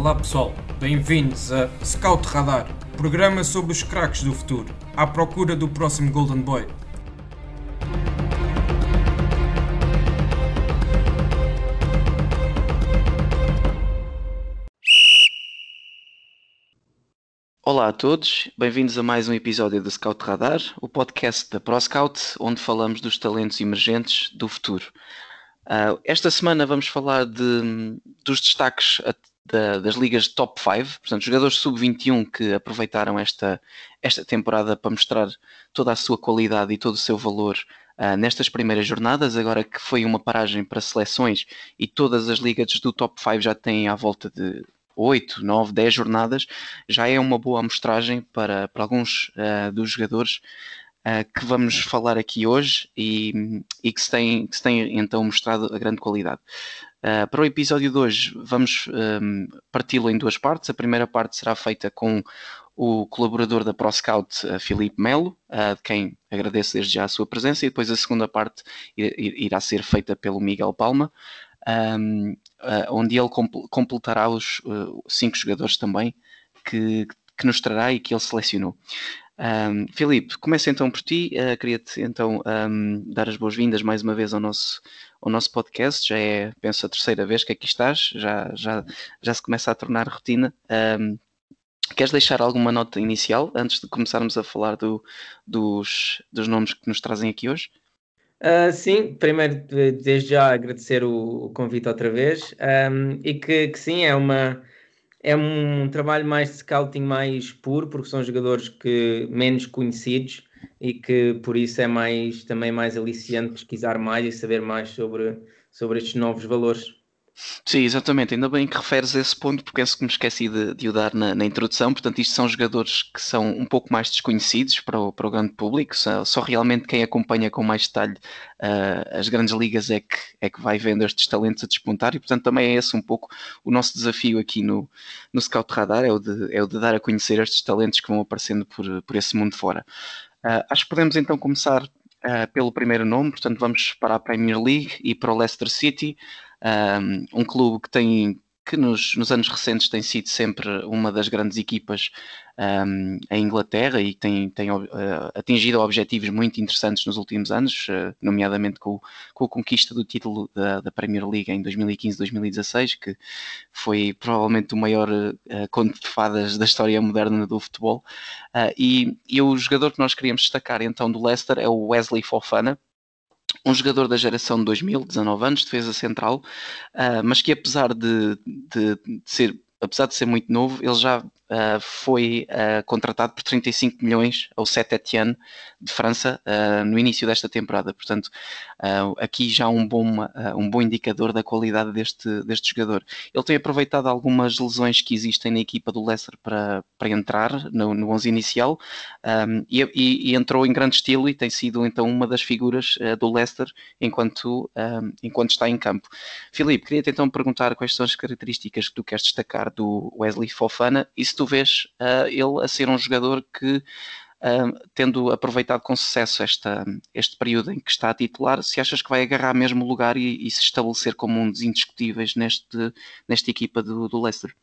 Olá pessoal, bem-vindos a Scout Radar, programa sobre os craques do futuro, à procura do próximo Golden Boy. Olá a todos, bem-vindos a mais um episódio do Scout Radar, o podcast da ProScout, onde falamos dos talentos emergentes do futuro. Uh, esta semana vamos falar de, dos destaques da, das ligas top 5, portanto, jogadores sub-21 que aproveitaram esta, esta temporada para mostrar toda a sua qualidade e todo o seu valor uh, nestas primeiras jornadas, agora que foi uma paragem para seleções e todas as ligas do top 5 já têm à volta de 8, 9, 10 jornadas, já é uma boa amostragem para, para alguns uh, dos jogadores uh, que vamos falar aqui hoje e, e que, se tem, que se tem então mostrado a grande qualidade. Uh, para o episódio de hoje, vamos um, parti-lo em duas partes. A primeira parte será feita com o colaborador da ProScout, uh, Filipe Melo, uh, de quem agradeço desde já a sua presença, e depois a segunda parte irá ser feita pelo Miguel Palma, um, onde ele completará os cinco jogadores também que, que nos trará e que ele selecionou. Um, Filipe, começa então por ti. Uh, Queria-te então um, dar as boas-vindas mais uma vez ao nosso, ao nosso podcast. Já é, penso, a terceira vez que aqui estás, já, já, já se começa a tornar rotina. Um, queres deixar alguma nota inicial antes de começarmos a falar do, dos, dos nomes que nos trazem aqui hoje? Uh, sim, primeiro desde já agradecer o, o convite outra vez e que, que sim, é uma é um trabalho mais de scouting mais puro, porque são jogadores que menos conhecidos e que por isso é mais também mais aliciante pesquisar mais e saber mais sobre, sobre estes novos valores. Sim, exatamente. Ainda bem que referes a esse ponto, porque penso que me esqueci de, de o dar na, na, introdução. Portanto, isto são jogadores que são um pouco mais desconhecidos para o, para o grande público. Só, só, realmente quem acompanha com mais detalhe uh, as grandes ligas é que, é que vai vendo estes talentos a despontar. E, portanto, também é esse um pouco o nosso desafio aqui no, no Scout Radar: é o, de, é o de dar a conhecer estes talentos que vão aparecendo por, por esse mundo fora. Uh, acho que podemos então começar uh, pelo primeiro nome. Portanto, vamos para a Premier League e para o Leicester City um, um clube que tem que nos, nos, anos recentes tem sido sempre uma das grandes equipas um, em Inglaterra e tem, tem uh, atingido objetivos muito interessantes nos últimos anos, uh, nomeadamente com, com, a conquista do título da, da Premier League em 2015-2016, que foi provavelmente o maior uh, conto de fadas da história moderna do futebol. e, e o jogador que nós queríamos destacar então do Leicester é o Wesley Fofana, um jogador da geração de 2000, 19 anos, defesa central, uh, mas que apesar de, de, de, ser apesar de ser muito novo, ele já uh, foi uh, contratado por 35 milhões ao Saint Etienne de França uh, no início desta temporada. Portanto, aqui já um bom, um bom indicador da qualidade deste, deste jogador. Ele tem aproveitado algumas lesões que existem na equipa do Leicester para, para entrar no, no 11 inicial um, e, e, e, entrou em grande estilo e tem sido então uma das figuras do Leicester enquanto, um, enquanto está em campo. Filipe, queria-te então perguntar quais são as características que tu queres destacar do Wesley Fofana e se tu vês uh, ele a ser um jogador que, uh, tendo aproveitado com sucesso esta, este período em que está a titular, se achas que vai agarrar mesmo o lugar e, e se estabelecer como um dos indiscutíveis neste, nesta equipa do, do Leicester?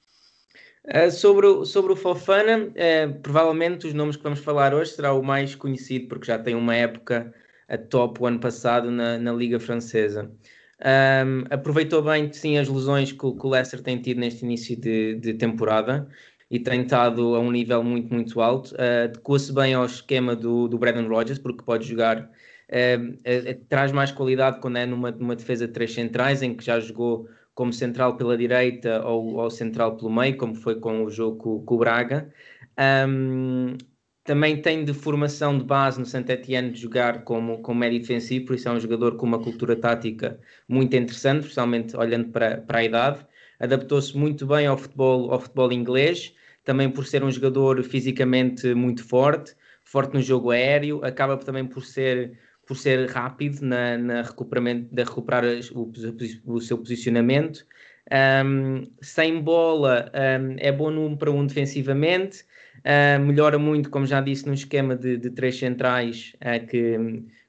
Uh, sobre, o, sobre o Fofana, uh, provavelmente os nomes que vamos falar hoje será o mais conhecido, porque já tem uma época a top o ano passado na, na Liga Francesa. Um, aproveitou bem, sim, as lesões que, que, o Leicester tem tido neste início de, de temporada e tem estado a um nível muito, muito alto. Uh, Adequa-se bem ao esquema do, do Brandon Rodgers, porque pode jogar, uh, traz mais qualidade quando é numa, numa defesa de três centrais, em que já jogou como central pela direita ou, ou central pelo meio, como foi com o jogo com, com o Braga. Um, também tem de formação de base no Saint Etienne de jogar como, como médio defensivo, por isso é um jogador com uma cultura tática muito interessante, especialmente olhando para, para a idade. Adaptou-se muito bem ao futebol, ao futebol inglês, também por ser um jogador fisicamente muito forte, forte no jogo aéreo, acaba também por ser, por ser rápido na, na recuperamento, de recuperar o, o seu posicionamento. Um, sem bola, um, é bom no para um defensivamente Uh, melhora muito, como já disse, no esquema de, de três centrais uh, que,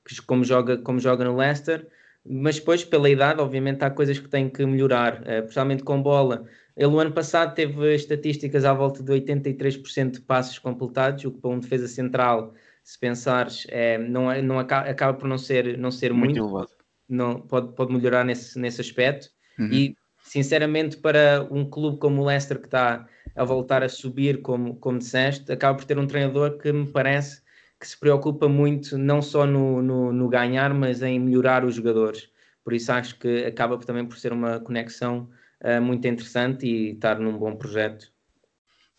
que, como, joga, como joga no Leicester. Mas depois, pela idade, obviamente, há coisas que têm que melhorar, uh, principalmente com bola. Ele, o ano passado, teve estatísticas à volta de 83% de passos completados, o que para um defesa central, se pensares, é, não, é, não acaba, acaba, por não ser, não ser muito. muito não, pode, pode melhorar nesse, nesse aspecto. Uhum. E, sinceramente, para um clube como o Leicester, que está a voltar a subir, como, como disseste, acaba por ter um treinador que me parece que se preocupa muito não só no, no, no, ganhar, mas em melhorar os jogadores. Por isso acho que acaba também por ser uma conexão uh, muito interessante e estar num bom projeto.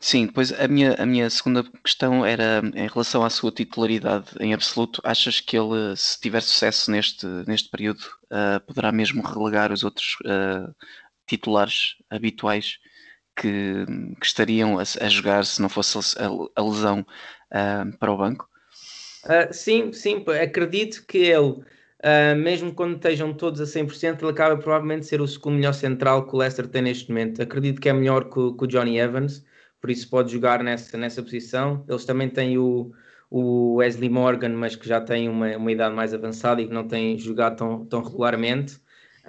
Sim, depois a minha, a minha segunda questão era em relação à sua titularidade em absoluto. Achas que ele, se tiver sucesso neste, neste período, uh, poderá mesmo relegar os outros uh, titulares habituais que, que estariam a, a, jogar se não fosse a, a lesão uh, para o banco? Uh, sim, sim, acredito que ele, uh, mesmo quando estejam todos a 100%, ele acaba provavelmente ser o segundo melhor central que o Leicester tem neste momento. Acredito que é melhor que, que o Johnny Evans, por isso pode jogar nessa, nessa posição. Eles também têm o, o Wesley Morgan, mas que já tem uma, uma idade mais avançada e que não tem jogado tão, tão regularmente.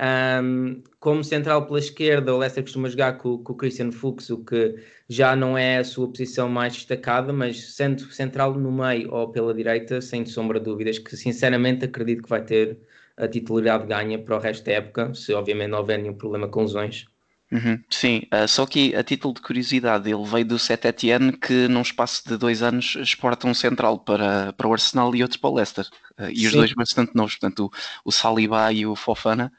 Um, como central pela esquerda, o Leicester costuma jogar com, com, o Christian Fuchs, o que já não é a sua posição mais destacada, mas sendo central no meio ou pela direita, sem sombra de dúvidas, que sinceramente acredito que vai ter a titularidade ganha para o resto da época, se obviamente não houver nenhum problema com lesões. Uhum, sim, uh, só que a título de curiosidade, ele veio do Saint Etienne que num espaço de dois anos exporta um central para, para o Arsenal e outro para o Leicester. Uh, e os dois bastante novos, portanto o, o Saliba e o Fofana.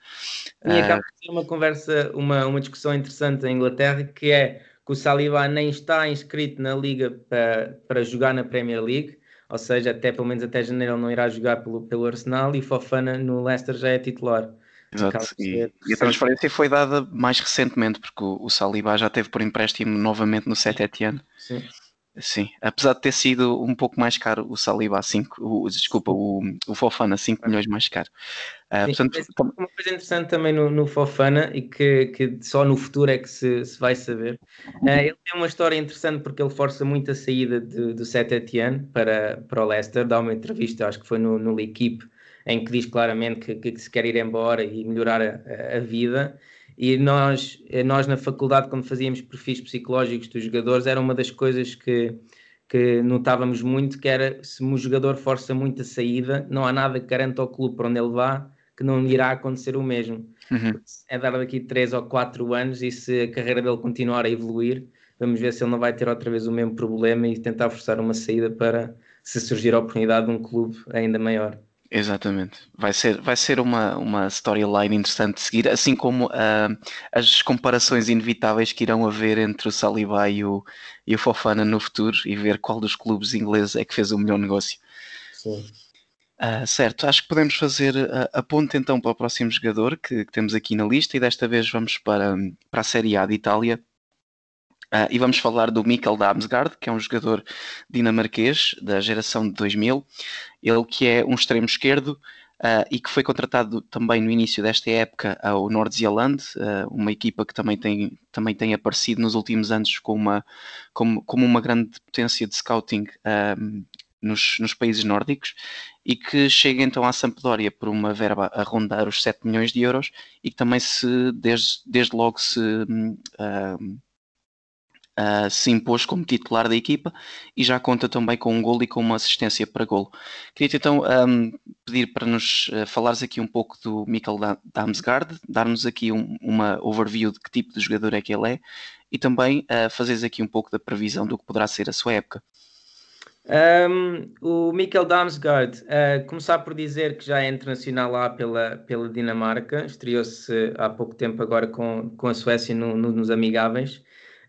E acaba de ser uma conversa, uma, uma discussão interessante em Inglaterra, que é que o Saliba nem está inscrito na Liga para, para jogar na Premier League, ou seja, até pelo menos até janeiro ele não irá jogar pelo, pelo Arsenal e Fofana no Leicester já é titular. Exato. E, e, a transferência foi dada mais recentemente, porque o, o Saliba já teve por empréstimo novamente no 7 Etienne. Sim. Sim, apesar de ter sido um pouco mais caro o Saliba a 5, o, desculpa, o, o Fofana 5 milhões mais caro. Uh, portanto, uma coisa interessante também no, no Fofana e que, que, só no futuro é que se, se vai saber. Uh, ele tem uma história interessante porque ele força muito a saída de, do 7 Etienne para, para o Leicester, dá uma entrevista, acho que foi no, no L'Equipe, em que diz claramente que, que, se quer ir embora e melhorar a, a, vida. E nós, nós, na faculdade, quando fazíamos perfis psicológicos dos jogadores, era uma das coisas que, que notávamos muito, que era se um jogador força muito a saída, não há nada que garanta ao clube para onde ele vá que não irá acontecer o mesmo. Uhum. É dar daqui 3 ou 4 anos e se a carreira dele continuar a evoluir, vamos ver se ele não vai ter outra vez o mesmo problema e tentar forçar uma saída para se surgir a oportunidade de um clube ainda maior. Exatamente. Vai ser, vai ser uma, uma storyline interessante de seguir, assim como uh, as comparações inevitáveis que irão haver entre o Saliba e o, e o Fofana no futuro e ver qual dos clubes ingleses é que fez o melhor negócio. Sim. Uh, certo, acho que podemos fazer a, a ponte então para o próximo jogador que, que, temos aqui na lista e desta vez vamos para, para a Série A de Itália. Uh, e vamos falar do Mikkel Damsgaard, que é um jogador dinamarquês da geração de 2000. Ele que é um extremo esquerdo uh, e que foi contratado também no início desta época ao Nordsjælland, uh, uma equipa que também tem, também tem aparecido nos últimos anos com uma, como, como uma grande potência de scouting nos, nos, países nórdicos e que chega então à Sampdoria por uma verba a rondar os 7 milhões de euros e que também se desde, desde logo se uh, uh, se impôs como titular da equipa e já conta também com um gol e com uma assistência para golo. Queria então um, pedir para nos uh, falares aqui um pouco do Mikkel Damsgaard, dar-nos aqui um, uma overview de que tipo de jogador é que ele é e também uh, fazeres aqui um pouco da previsão do que poderá ser a sua época. Um, o Mikkel Damsgaard, uh, começar por dizer que já é internacional lá pela, pela Dinamarca, estreou-se há pouco tempo agora com, com a Suécia no, no, nos Amigáveis.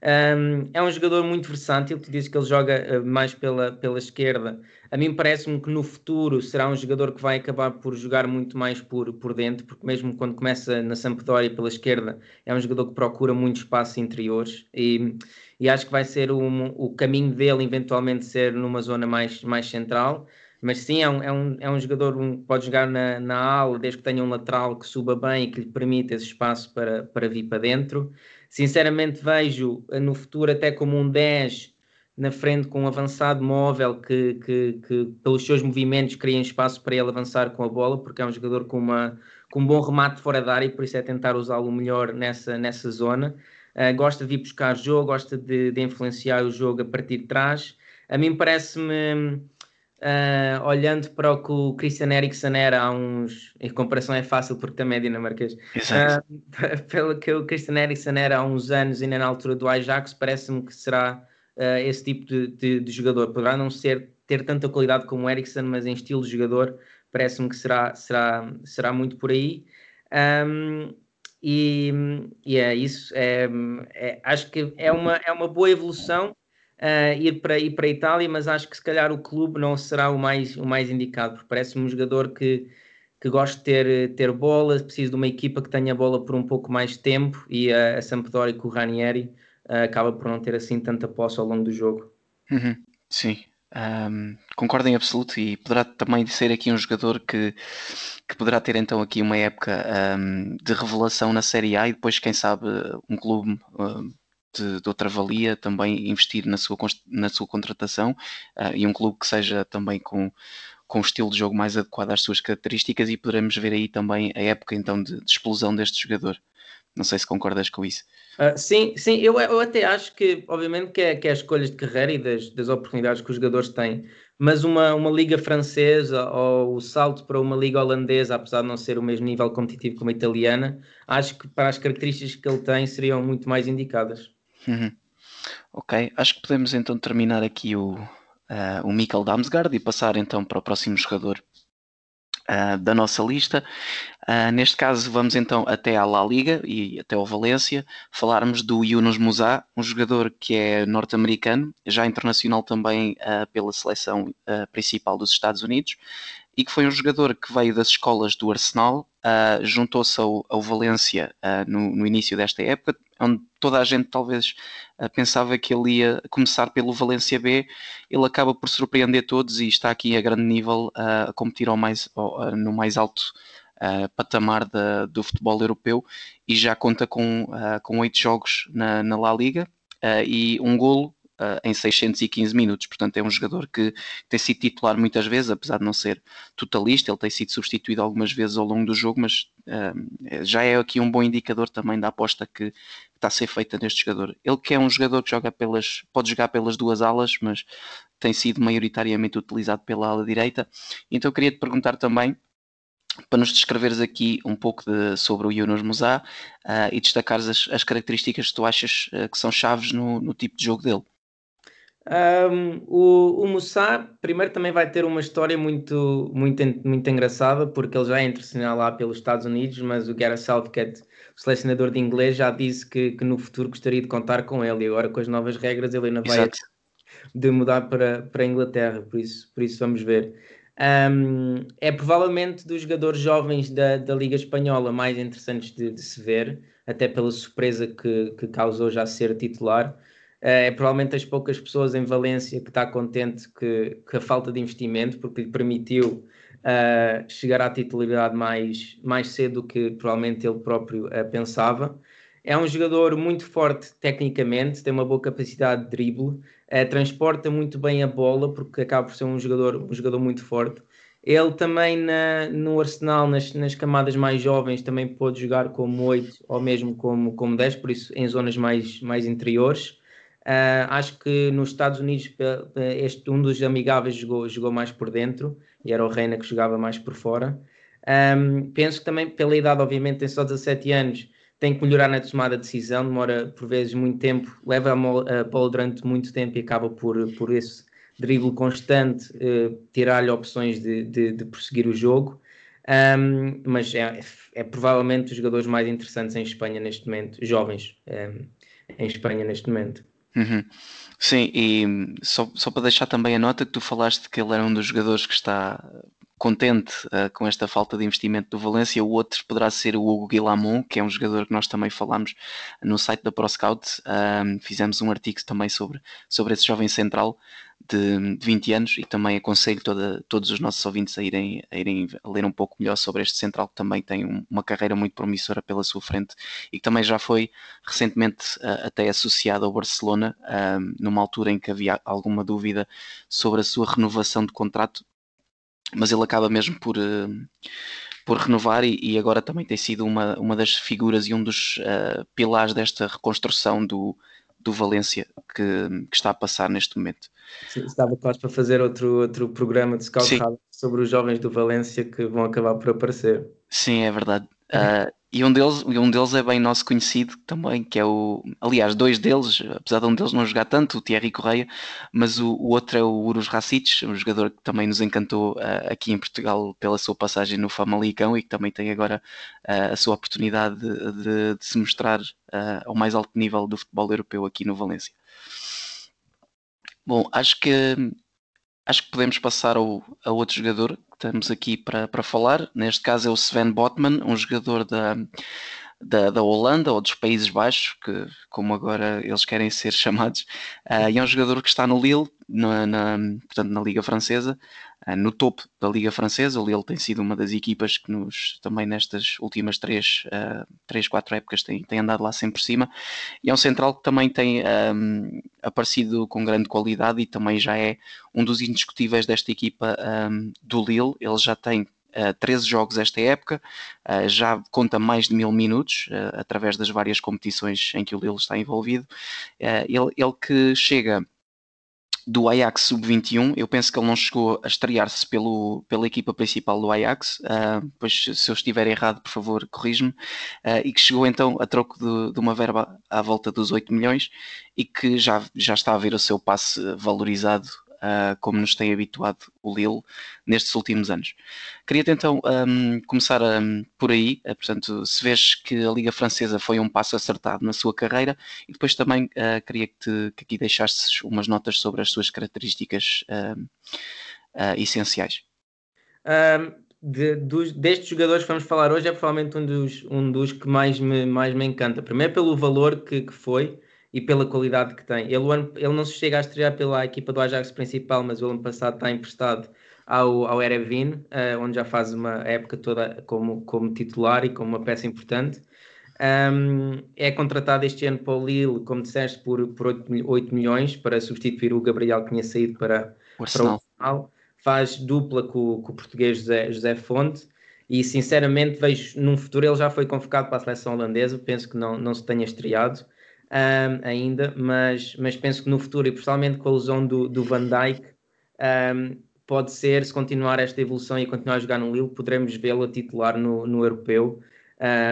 Um, é um jogador muito versátil, tu dizes que ele joga uh, mais pela, pela esquerda. A mim parece-me que no futuro será um jogador que vai acabar por jogar muito mais por, por dentro, porque mesmo quando começa na Sampdoria pela esquerda, é um jogador que procura muito espaço interiores e, e acho que vai ser um, o caminho dele eventualmente ser numa zona mais, mais central. Mas sim, é um, é um, é um jogador que pode jogar na, na ala, desde que tenha um lateral que suba bem e que lhe permita esse espaço para, para vir para dentro. Sinceramente, vejo eh, no futuro até como um 10 na frente com um avançado móvel que, que, que, pelos seus movimentos cria espaço para ele avançar com a bola, porque é um jogador com, uma, com um bom remate fora da área e por isso é tentar usá-lo melhor nessa, nessa zona. Uh, gosta de ir buscar jogo, gosta de, de, influenciar o jogo a partir de trás. A mim parece-me, uh, olhando para o que o Christian Eriksen era há uns. Em comparação é fácil porque também é dinamarquês. Exato. Uh, pelo que o Christian Eriksen era há uns anos, ainda na altura do Ajax, parece-me que será esse tipo de, de, de, jogador. Poderá não ser, ter tanta qualidade como o Eriksen, mas em estilo de jogador, parece-me que será, será, será muito por aí. Um, e, e é isso. É, é, acho que é uma, é uma boa evolução uh, ir, para, ir para a Itália, mas acho que se calhar o clube não será o mais, o mais indicado, porque parece-me um jogador que, que gosta de ter, ter bola, precisa de uma equipa que tenha bola por um pouco mais de tempo e a, a Sampdoria com o Ranieri uh, acaba por não ter assim tanta posse ao longo do jogo. Uhum, sim, um, concordo em absoluto e poderá também ser aqui um jogador que, que poderá ter então aqui uma época um, de revelação na Série A e depois, quem sabe, um clube um, de, de, outra valia também investir na sua, na sua contratação uh, e um clube que seja também com, com um estilo de jogo mais adequado às suas características e poderemos ver aí também a época então de, de explosão deste jogador. Não sei se concordas com isso. Uh, sim, sim, eu, eu até acho que, obviamente, que é, que é as escolhas de carreira e das, das oportunidades que os jogadores têm, mas uma, uma liga francesa ou o salto para uma liga holandesa, apesar de não ser o mesmo nível competitivo como a italiana, acho que para as características que ele tem seriam muito mais indicadas. Uhum. Ok, acho que podemos então terminar aqui o, uh, o Mikkel Damsgaard e passar então para o próximo jogador uh, da nossa lista. Uh, neste caso, vamos então até à La Liga e até ao Valência, falarmos do Yunus Musa, um jogador que é norte-americano, já internacional também uh, pela seleção principal dos Estados Unidos, e que foi um jogador que veio das escolas do Arsenal, juntou-se ao, ao Valência no, no início desta época, onde toda a gente talvez uh, pensava que ele ia começar pelo Valência B, ele acaba por surpreender todos e está aqui a grande nível uh, a competir ao mais, uh, no mais alto patamar da, do futebol europeu e já conta com, com oito jogos na, na La Liga e um golo uh, em 615 minutos. Portanto, é um jogador que tem sido titular muitas vezes, apesar de não ser totalista. Ele tem sido substituído algumas vezes ao longo do jogo, mas uh, já é aqui um bom indicador também da aposta que está a ser feita neste jogador. Ele que é um jogador que joga pelas, pode jogar pelas duas alas, mas tem sido maioritariamente utilizado pela ala direita. Então, eu queria te perguntar também para nos descreveres aqui um pouco de, sobre o Yunus Musa uh, e destacares as, as, características que tu achas uh, que são chaves no, no, tipo de jogo dele. Um, o, o Moussa, primeiro, também vai ter uma história muito, muito, muito engraçada, porque ele já é internacional lá pelos Estados Unidos, mas o Gareth Southgate, o selecionador de inglês, já disse que, que no futuro gostaria de contar com ele, e agora com as novas regras ele ainda vai Exato. de mudar para, para a Inglaterra, por isso, por isso vamos ver. Um, é provavelmente dos jogadores jovens da, da Liga Espanhola mais interessantes de, de se ver, até pela surpresa que, que causou já ser titular. É provavelmente as poucas pessoas em Valência que está contente que, que a falta de investimento, porque lhe permitiu uh, chegar à titularidade mais, mais cedo do que provavelmente ele próprio uh, pensava. É um jogador muito forte tecnicamente, tem uma boa capacidade de drible, uh, transporta muito bem a bola, porque acaba por ser um jogador, um jogador muito forte. Ele também na, no Arsenal, nas, nas, camadas mais jovens, também pôde jogar como 8 ou mesmo como, como 10, por isso em zonas mais, mais interiores. Uh, acho que nos Estados Unidos este, um dos amigáveis jogou, jogou mais por dentro e era o Reina que jogava mais por fora. Um, penso que também pela idade, obviamente, tem só 17 anos, tem que melhorar na tomada de decisão, demora por vezes muito tempo, leva a bola durante muito tempo e acaba por, por esse drible constante uh, tirar-lhe opções de, de, de, prosseguir o jogo. Um, mas é, é, provavelmente os jogadores mais interessantes em Espanha neste momento, jovens um, em Espanha neste momento. Uhum. Sim, e só, só para deixar também a nota que tu falaste que ele era um dos jogadores que está contente uh, com esta falta de investimento do Valência. O outro poderá ser o Hugo Guilamon, que é um jogador que nós também falámos no site da ProScout. Uh, fizemos um artigo também sobre, sobre esse jovem central de, de 20 anos e também aconselho toda, todos os nossos ouvintes a irem, a irem ler um pouco melhor sobre este central que também tem um, uma carreira muito promissora pela sua frente e que também já foi recentemente uh, até associado ao Barcelona, numa altura em que havia alguma dúvida sobre a sua renovação de contrato, mas ele acaba mesmo por. Uh, por renovar e, e, agora também tem sido uma, uma das figuras e um dos pilares desta reconstrução do, do Valência que, que, está a passar neste momento. Sim, estava quase para fazer outro, outro programa de Scout sobre os jovens do Valência que vão acabar por aparecer. Sim, é verdade. Uh, e um deles, um deles é bem nosso conhecido também, que é o. Aliás, dois deles, apesar de um deles não jogar tanto, o Thierry Correia, mas o, o outro é o Urus Racic, um jogador que também nos encantou uh, aqui em Portugal pela sua passagem no Famalicão e que também tem agora uh, a sua oportunidade de, de, de se mostrar uh, ao mais alto nível do futebol europeu aqui no Valência. Bom, acho que acho que podemos passar ao, a outro jogador que estamos aqui para, para falar. Neste caso é o Sven Botman, um jogador da, da, da Holanda ou dos Países Baixos, que, como agora eles querem ser chamados, uh, e é um jogador que está no Lille, na, na portanto, na Liga Francesa, no topo da Liga Francesa. O Lille tem sido uma das equipas que nos, também nestas últimas três, uh, três quatro épocas, tem, tem andado lá sempre por cima. E é um central que também tem um, aparecido com grande qualidade e também já é um dos indiscutíveis desta equipa um, do Lille. Ele já tem uh, 13 jogos esta época, uh, já conta mais de mil minutos uh, através das várias competições em que o Lille está envolvido. Uh, ele, ele que chega do Ajax Sub-21. Eu penso que ele não chegou a estrear-se pela equipa principal do Ajax, uh, pois se eu estiver errado, por favor, corrige-me. Uh, e que chegou então a troco de, de, uma verba à volta dos 8 milhões e que já, já está a ver o seu passe valorizado uh, como nos tem habituado o Lille nestes últimos anos. Queria então um, começar um, por aí, uh, portanto, se vês que a Liga Francesa foi um passo acertado na sua carreira e depois também uh, queria que, te, que, aqui deixasses umas notas sobre as suas características essenciais. Um, de, dos, destes jogadores que vamos falar hoje é provavelmente um dos, um dos que mais me, mais me encanta. Primeiro pelo valor que, que foi, e pela qualidade que tem. Ele, ele não se chega a estrear pela equipa do Ajax principal, mas o ano passado está emprestado ao, ao Erevin, uh, onde já faz uma época toda como, como titular e como uma peça importante. Um, é contratado este ano para o Lille, como disseste, por, por 8, 8 milhões para substituir o Gabriel que tinha saído para o Arsenal. Para o Arsenal. Faz dupla com, com o português José, José Fonte e sinceramente vejo num futuro ele já foi convocado para a seleção holandesa, penso que não, não se tenha estreado um, ainda, mas, mas penso que no futuro, e principalmente com a lesão do, do Van Dijk, um, pode ser, se continuar esta evolução e continuar a jogar no Lille, poderemos vê-lo a titular no, no europeu,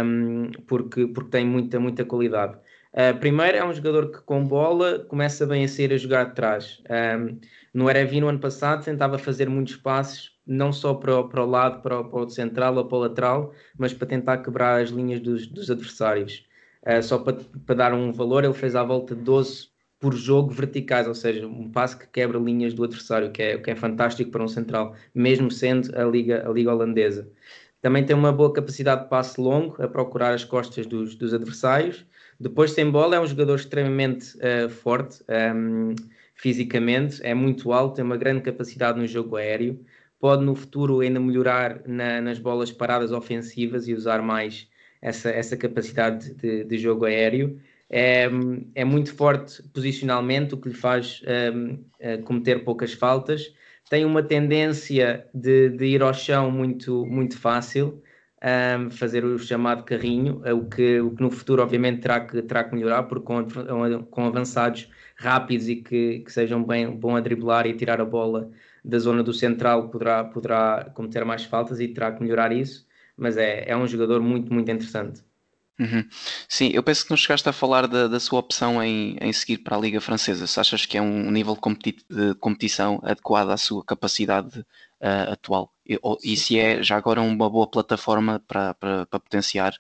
um, porque, porque tem muita, muita qualidade. Uh, primeiro, é um jogador que com bola começa bem a sair a jogar atrás. Um, no Erevi, no ano passado, tentava fazer muitos passes, não só para o, para o lado, para o, para o central ou para o lateral, mas para tentar quebrar as linhas dos, dos adversários. Uh, só para, para dar um valor, ele fez à volta de 12 por jogo verticais, ou seja, um passe que quebra linhas do adversário, que é, que é fantástico para um central, mesmo sendo a liga, a liga holandesa. Também tem uma boa capacidade de passe longo, a procurar as costas dos, dos adversários. Depois, sem bola, é um jogador extremamente uh, forte um, ehm, fisicamente, é muito alto, tem uma grande capacidade no jogo aéreo. Pode no futuro ainda melhorar na, nas bolas paradas ofensivas e usar mais essa, essa capacidade de, de jogo aéreo. É, é, muito forte posicionalmente, o que lhe faz um, eh, cometer poucas faltas. Tem uma tendência de, de ir ao chão muito, muito fácil, um, fazer o chamado carrinho, o que, o que no futuro, obviamente, terá que, terá que melhorar, porque com, com avançados rápidos e que, que sejam bem bom a driblar e tirar a bola da zona do central, poderá, poderá cometer mais faltas e terá que melhorar isso mas é, é um jogador muito, muito interessante. Uhum. Sim, eu penso que não chegaste a falar da, da sua opção em, em seguir para a Liga Francesa. Se achas que é um nível de, competi de competição adequado à sua capacidade uh, atual? E, ou, e, se é já agora uma boa plataforma para, para, para potenciar,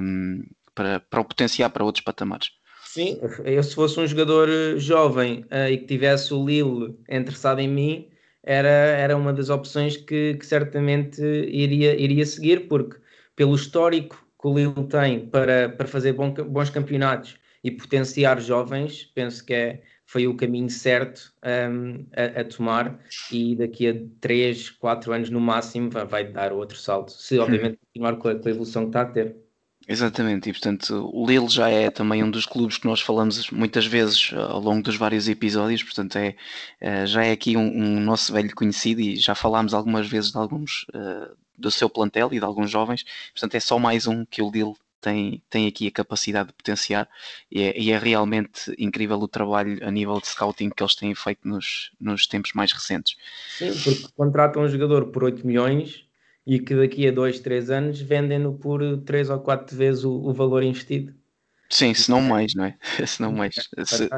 um, para, para o potenciar para outros patamares? Sim, eu se fosse um jogador jovem uh, e que tivesse o Lille interessado em mim, era, era uma das opções que, que certamente iria, iria seguir, porque pelo histórico que o Lille tem para, para fazer bom, bons campeonatos e potenciar jovens, penso que é, foi o caminho certo um, a, a, tomar e daqui a 3, 4 anos no máximo vai, vai dar outro salto, se obviamente continuar com a, com a evolução que está a ter. Exatamente, e portanto o Lille já é também um dos clubes que nós falamos muitas vezes uh, ao longo dos vários episódios, portanto é, é já é aqui um, um, nosso velho conhecido e já falámos algumas vezes de alguns uh, do seu plantel e de alguns jovens, portanto é só mais um que o Lille tem, tem aqui a capacidade de potenciar e é, e é, realmente incrível o trabalho a nível de scouting que eles têm feito nos, nos tempos mais recentes. Sim, porque contratam um jogador por 8 milhões e que daqui a 2, 3 anos vendem-no por 3 ou 4 vezes o, o valor investido. Sim, se não mais, não é? Se não mais. Se,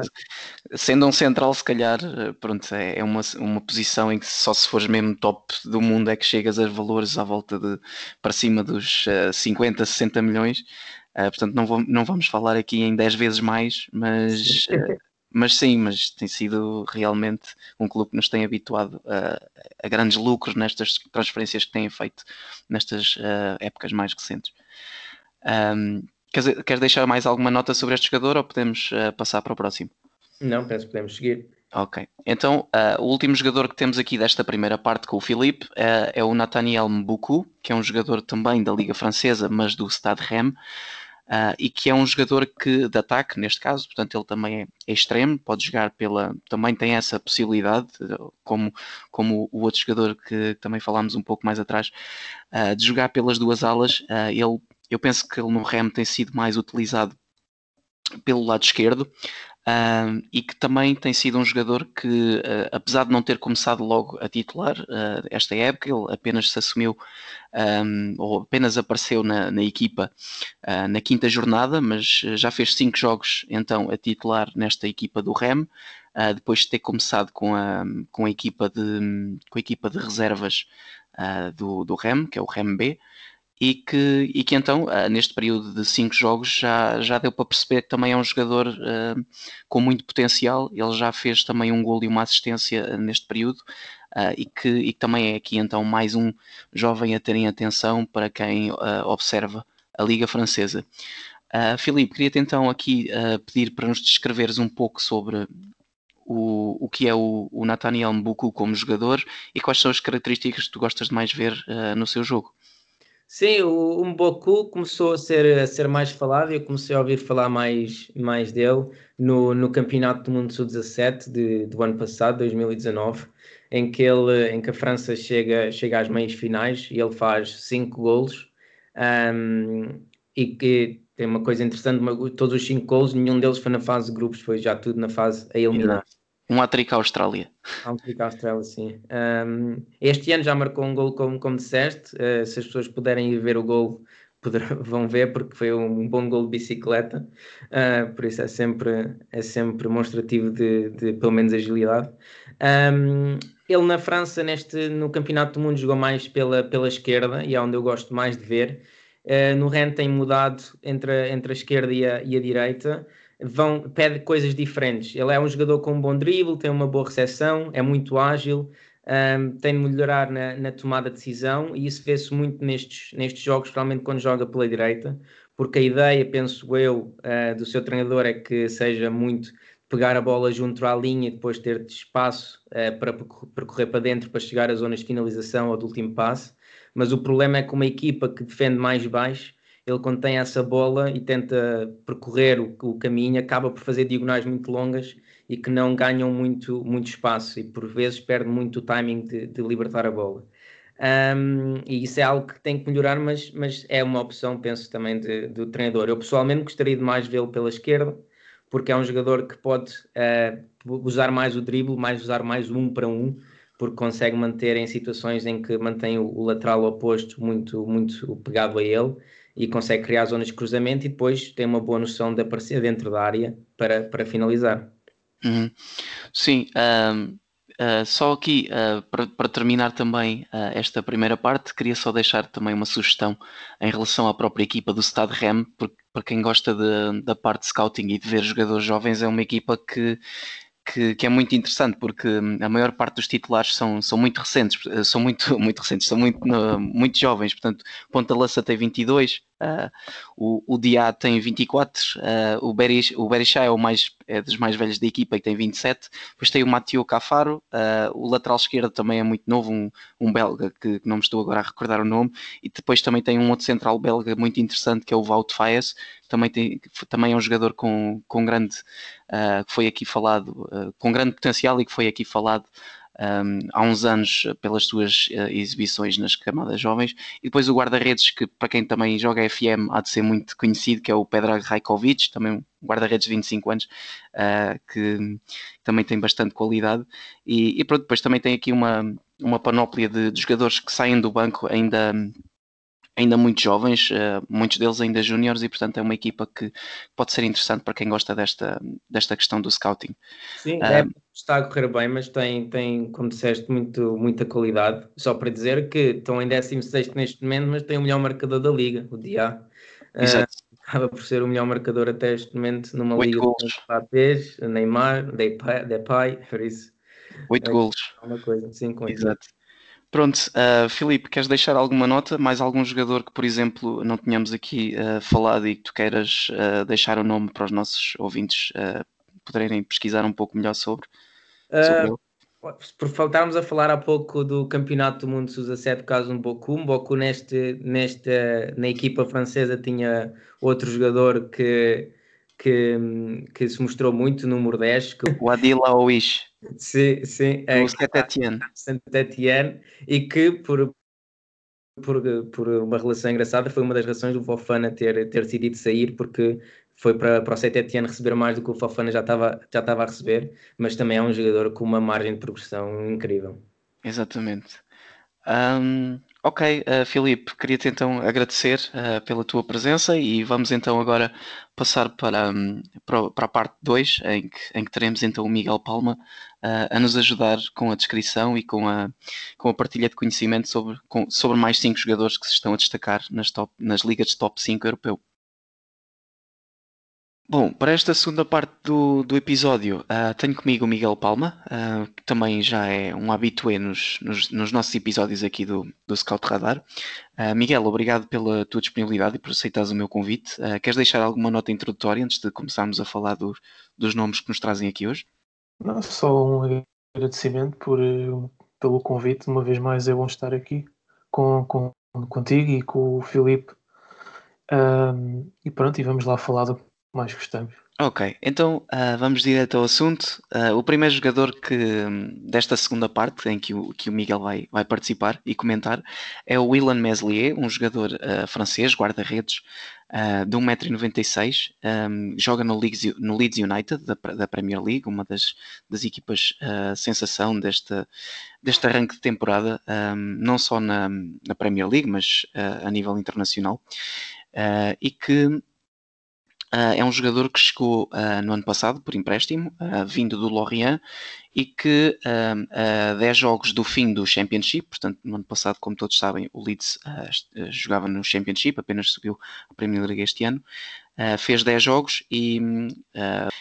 sendo um central, se calhar, pronto, é, é uma, uma posição em que só se fores mesmo top do mundo é que chegas a valores à volta de para cima dos uh, 50, 60 milhões. Uh, portanto, não, vou, não vamos falar aqui em 10 vezes mais, mas, uh, mas sim, mas tem sido realmente um clube que nos tem habituado a, a grandes lucros nestas transferências que têm feito nestas uh, épocas mais recentes. Um, Queres, queres deixar mais alguma nota sobre este jogador ou podemos uh, passar para o próximo? Não, penso que podemos seguir. Ok. Então, uh, o último jogador que temos aqui desta primeira parte com o Filipe é o Nathaniel Mbuku, que é um jogador também da Liga Francesa, mas do Stade Rennes, uh, e que é um jogador que, de ataque, neste caso, portanto, ele também é, é extremo, pode jogar pela. também tem essa possibilidade, como, como o outro jogador que também falámos um pouco mais atrás, de jogar pelas duas alas. ele eu penso que ele no Rem tem sido mais utilizado pelo lado esquerdo uh, e que também tem sido um jogador que, uh, apesar de não ter começado logo a titular uh, esta época, ele apenas se assumiu um, ou apenas apareceu na, na equipa na quinta jornada, mas já fez cinco jogos então a titular nesta equipa do Rem. depois de ter começado com a, com a, equipa, de, com a equipa de reservas do, do Rem, que é o Rem B, e que, e que então, ah, neste período de cinco jogos, já, já deu para perceber que também é um jogador uh, com muito potencial. Ele já fez também um gol e uma assistência ah, neste período. Uh, e, que, e que também é aqui então mais um jovem a terem atenção para quem uh, observa a Liga Francesa. Uh, Filipe, queria-te então aqui pedir para nos descreveres um pouco sobre o, o que é o, o Nathaniel Mbuku como jogador e quais são as características que tu gostas de mais ver no seu jogo. Sim, o Mboku começou a ser, a ser mais falado e eu comecei a ouvir falar mais, mais dele no, no Campeonato do Mundo Sub-17 do ano passado, 2019, em que, ele, em que a França chega, chega às meias finais e ele faz cinco golos um, e que tem uma coisa interessante, todos os cinco golos, nenhum deles foi na fase de grupos, foi já tudo na fase a eliminar. Um hat-trick à Austrália. Um hat-trick à Austrália, sim. Um, este ano já marcou um gol, como, como disseste. Uh, se as pessoas puderem ir ver o gol, poderão, vão ver, porque foi um bom gol de bicicleta. Uh, por isso é sempre, é sempre demonstrativo de, de pelo menos, agilidade. Um, ele na França, neste, no Campeonato do Mundo, jogou mais pela, pela esquerda e é onde eu gosto mais de ver. Uh, no Rennes tem mudado entre, entre a esquerda e a, e a direita vão, pede coisas diferentes. Ele é um jogador com um bom drible, tem uma boa recepção, é muito ágil, um, tem de melhorar na, na, tomada de decisão e isso vê-se muito nestes, nestes jogos, realmente quando joga pela direita, porque a ideia, penso eu, uh, do seu treinador é que seja muito pegar a bola junto à linha e depois ter espaço uh, para percorrer para dentro para chegar às zonas de finalização ou do último passe. Mas o problema é que uma equipa que defende mais baixo ele quando tem essa bola e tenta percorrer o, o, caminho, acaba por fazer diagonais muito longas e que não ganham muito, muito espaço e por vezes perde muito o timing de, de libertar a bola. Um, e isso é algo que tem que melhorar, mas, mas é uma opção, penso, também de, do treinador. Eu pessoalmente gostaria de mais vê-lo pela esquerda, porque é um jogador que pode uh, usar mais o drible, mais usar mais um para um, porque consegue manter em situações em que mantém o, o lateral oposto muito, muito pegado a ele e consegue criar zonas de cruzamento e depois tem uma boa noção de aparecer dentro da área para, para finalizar. Uhum. Sim, um, uh, só aqui uh, para, para, terminar também uh, esta primeira parte, queria só deixar também uma sugestão em relação à própria equipa do Stade Rem, porque para quem gosta de, da parte de scouting e de ver jogadores jovens, é uma equipa que que, que, é muito interessante porque hum, a maior parte dos titulares são, são muito recentes, eh, são muito, muito recentes, são muito, muito jovens, portanto, Ponta Lança tem 22, uh, o, o Dia tem 24, uh, o, Berish, o Berisha é o mais, é dos mais velhos da equipa e tem 27, depois tem o Mathieu Cafaro, uh, o lateral esquerdo também é muito novo, um, um belga que, que, não me estou agora a recordar o nome, e depois também tem um outro central belga muito interessante que é o Wout Faes, também, tem, também é um jogador com, com grande, que foi aqui falado, com grande potencial e que foi aqui falado um, há uns anos pelas suas uh, exibições nas camadas jovens. E depois o guarda-redes, que para quem também joga FM há de ser muito conhecido, que é o Pedrag Rajkovic, também um guarda-redes de 25 anos, uh, que também tem bastante qualidade. E, e pronto, depois também tem aqui uma, uma panóplia de, de jogadores que saem do banco ainda ainda muito jovens, uh, muitos deles ainda júniores, e portanto é uma equipa que pode ser interessante para quem gosta desta, desta questão do scouting. Sim, uh, é, está a correr bem, mas tem, tem como disseste, muito, muita qualidade. Só para dizer que estão em 16 neste momento, mas tem o melhor marcador da liga, o Dia. Uh, Exato. Acaba por ser o melhor marcador até este momento numa Oito liga gols. com papéis, Neymar, Depay, Depay por isso. Oito é, golos. Uma coisa, sim, com Exato. Pronto, uh, Filipe, queres deixar alguma nota? Mais algum jogador que, por exemplo, não tínhamos aqui uh, falado e que tu queiras uh, deixar o nome para os nossos ouvintes poderem pesquisar um pouco melhor sobre? sobre por faltarmos a falar há pouco do Campeonato do Mundo Sub-17, caso um Boku, um Boku neste, neste, na equipa francesa tinha outro jogador que, que, que se mostrou muito, número 10. Que... O Adil Aouish. Sim, sim. É, o Saint-Etienne. Saint-Etienne, e que por, por, por uma relação engraçada foi uma das razões do Fofana ter, ter decidido sair, porque foi para, para o Saint-Etienne receber mais do que o Fofana já estava, já estava a receber, mas também é um jogador com uma margem de progressão incrível. Exatamente. Um, Ok, uh, Filipe, queria-te então agradecer uh, pela tua presença e vamos então agora passar para, um, para, para, a parte 2, em que, em que teremos então o Miguel Palma uh, a nos ajudar com a descrição e com a, com a partilha de conhecimento sobre, com, sobre mais 5 jogadores que se estão a destacar nas, top, nas ligas de top 5 europeu. Bom, para esta segunda parte do, do episódio, uh, tenho comigo o Miguel Palma, uh, que também já é um habitué nos, nos, nos, nossos episódios aqui do, do Scout Radar. Uh, Miguel, obrigado pela tua disponibilidade e por aceitares o meu convite. queres deixar alguma nota introdutória antes de começarmos a falar do, dos nomes que nos trazem aqui hoje? Não, só um agradecimento por, pelo convite. Uma vez mais é bom estar aqui com, com, contigo e com o Filipe. e pronto, e vamos lá falar do mais gostamos. Ok, então uh, vamos direto ao assunto. Uh, o primeiro jogador que desta segunda parte, em que o, que o Miguel vai, vai participar e comentar, é o Willan Meslier, um jogador uh, francês, guarda-redes, de 1,96m, um, joga no Leeds, no Leeds United, da, da, Premier League, uma das, das equipas sensação deste, deste arranque de temporada, um, não só na, na Premier League, mas a nível internacional. e que Uh, é um jogador que chegou uh, no ano passado por empréstimo, uh, vindo do Lorient, e que a 10 jogos do fim do Championship, portanto, no ano passado, como todos sabem, o Leeds jogava no Championship, apenas subiu a Premier League este ano, fez 10 jogos e,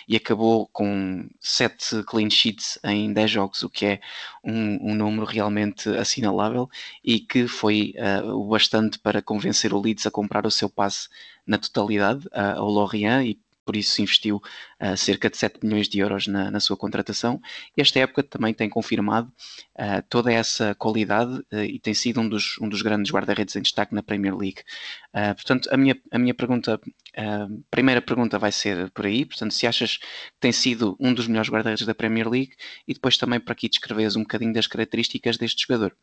e acabou com 7 clean sheets em 10 jogos, o que é um, um número realmente assinalável e que foi o bastante para convencer o Leeds a comprar o seu passe na totalidade uh, ao Lorient e por isso investiu uh, cerca de 7 milhões de euros na, na, sua contratação. Esta época também tem confirmado uh, toda essa qualidade uh, e tem sido um dos, um dos grandes guarda-redes em destaque na Premier League. portanto, a minha, a minha pergunta, primeira pergunta vai ser por aí, portanto, se achas que tem sido um dos melhores guarda-redes da Premier League e depois também para aqui descreveres um bocadinho das características deste jogador.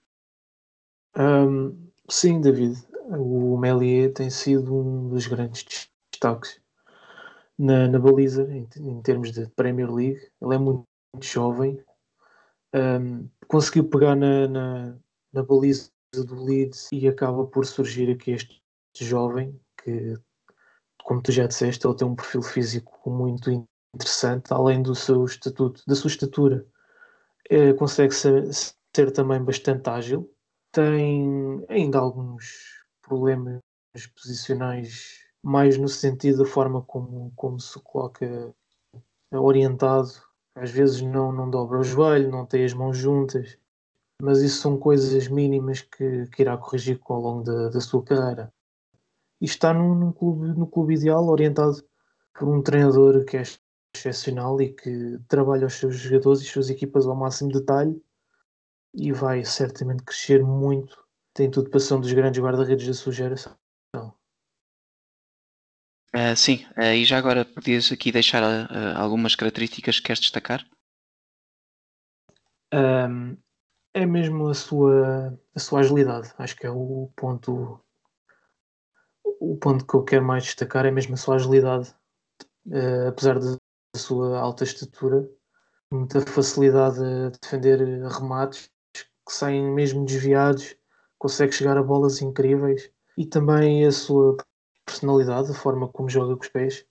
Um, sim, David o Melier tem sido um dos grandes destaques na, na baliza em, em, termos de Premier League. Ele é muito, muito jovem, um, conseguiu pegar na, na, na, baliza do Leeds e acaba por surgir aqui este jovem que, como tu já disseste, ele tem um perfil físico muito interessante, além do seu estatuto, da sua estatura. É, consegue ser, ser também bastante ágil, tem ainda alguns problemas posicionais mais no sentido da forma como, como se coloca orientado Às vezes não, não dobra o joelho, não tem as mãos juntas, mas isso são coisas mínimas que, que irá corrigir ao longo da, da sua carreira. E está num, num clube, no clube ideal, orientado por um treinador que é excepcional e que trabalha os seus jogadores e as suas equipas ao máximo detalhe e vai certamente crescer muito. Tem tudo para ser um dos grandes guarda-redes da sua geração. Uh, sim, uh, e já agora podias aqui deixar uh, algumas características que queres destacar? Um, é mesmo a sua, a sua agilidade. Acho que é o ponto o ponto que eu quero mais destacar é mesmo a sua agilidade. apesar da sua alta estatura, muita facilidade a defender remates que saem mesmo desviados, consegue chegar a bolas incríveis e também a sua personalidade, a forma como joga com os pés,